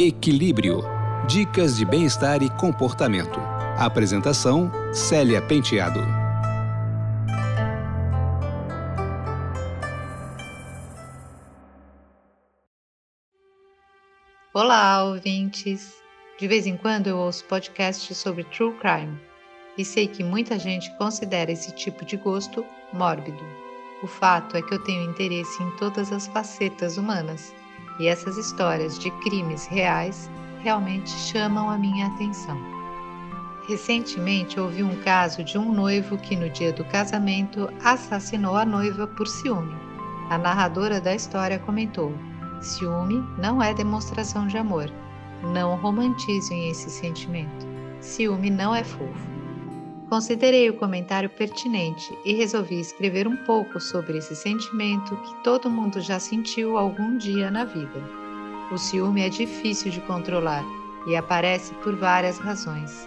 Equilíbrio. Dicas de bem-estar e comportamento. Apresentação: Célia Penteado. Olá, ouvintes! De vez em quando eu ouço podcasts sobre true crime e sei que muita gente considera esse tipo de gosto mórbido. O fato é que eu tenho interesse em todas as facetas humanas e essas histórias de crimes reais realmente chamam a minha atenção. Recentemente ouvi um caso de um noivo que no dia do casamento assassinou a noiva por ciúme. A narradora da história comentou: Ciúme não é demonstração de amor. Não romantizem esse sentimento. Ciúme não é fofo. Considerei o comentário pertinente e resolvi escrever um pouco sobre esse sentimento que todo mundo já sentiu algum dia na vida. O ciúme é difícil de controlar e aparece por várias razões.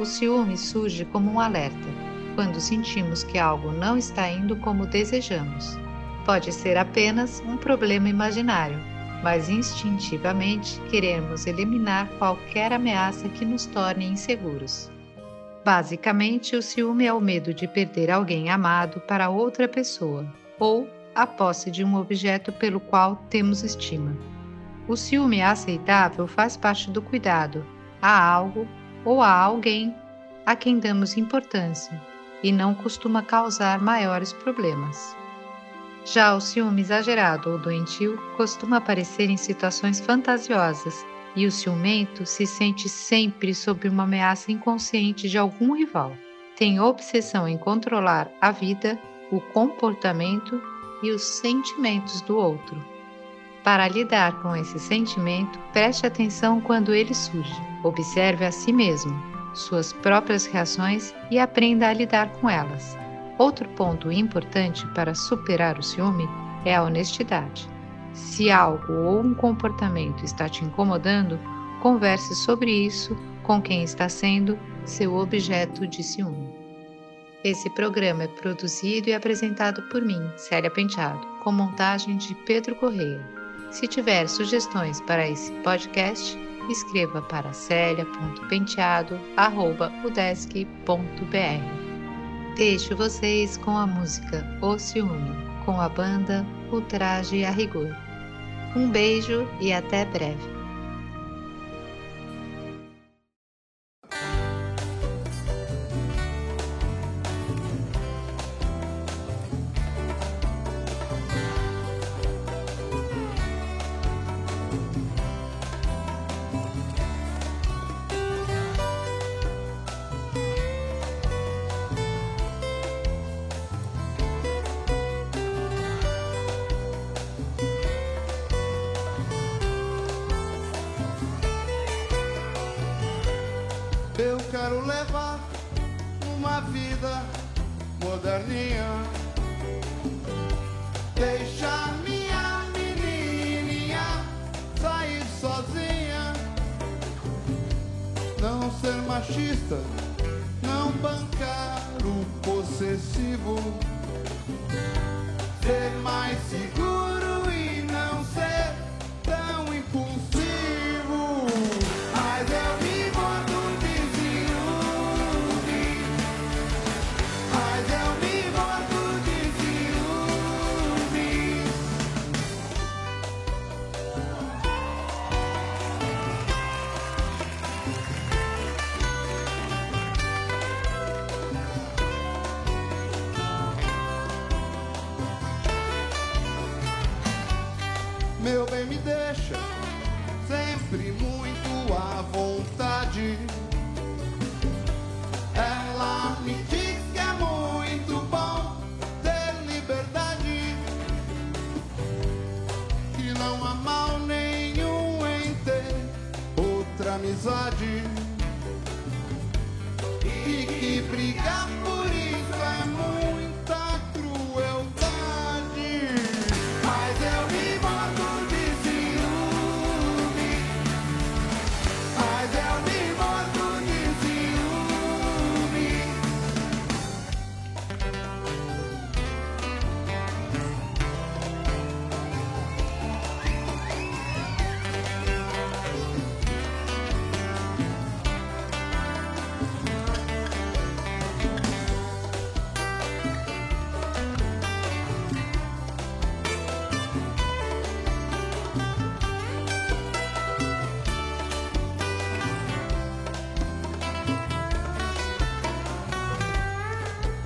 O ciúme surge como um alerta, quando sentimos que algo não está indo como desejamos. Pode ser apenas um problema imaginário, mas instintivamente queremos eliminar qualquer ameaça que nos torne inseguros. Basicamente, o ciúme é o medo de perder alguém amado para outra pessoa ou a posse de um objeto pelo qual temos estima. O ciúme aceitável faz parte do cuidado a algo ou a alguém a quem damos importância e não costuma causar maiores problemas. Já o ciúme exagerado ou doentio costuma aparecer em situações fantasiosas e o ciumento se sente sempre sob uma ameaça inconsciente de algum rival. Tem obsessão em controlar a vida, o comportamento e os sentimentos do outro. Para lidar com esse sentimento, preste atenção quando ele surge. Observe a si mesmo, suas próprias reações e aprenda a lidar com elas. Outro ponto importante para superar o ciúme é a honestidade. Se algo ou um comportamento está te incomodando, converse sobre isso com quem está sendo seu objeto de ciúme. Esse programa é produzido e apresentado por mim, Célia Penteado, com montagem de Pedro Correia. Se tiver sugestões para esse podcast, escreva para celia.penteado.udesc.br. Deixo vocês com a música O Ciúme, com a banda Ultraje a Rigor. Um beijo e até breve. Eu quero levar uma vida moderninha. Deixar minha menininha sair sozinha. Não ser machista, não bancar o possessivo. Ser mais seguro amizade. E que brigar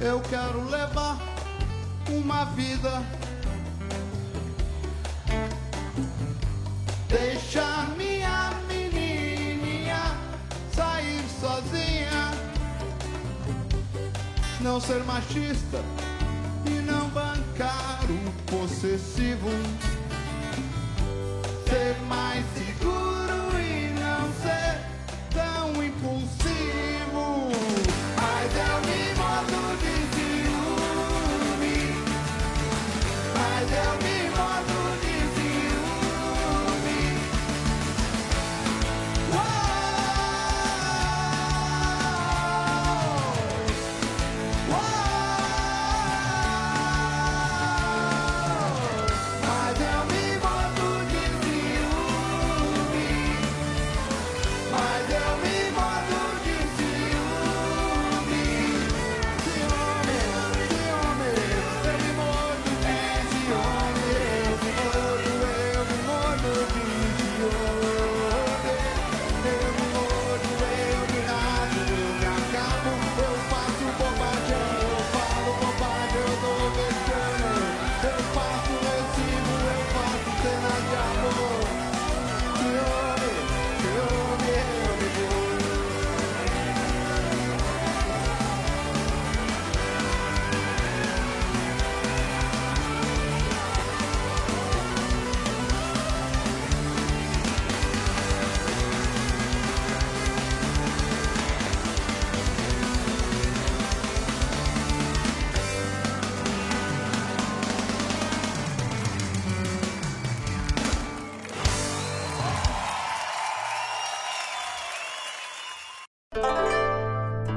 Eu quero levar uma vida. Deixar minha menininha sair sozinha. Não ser machista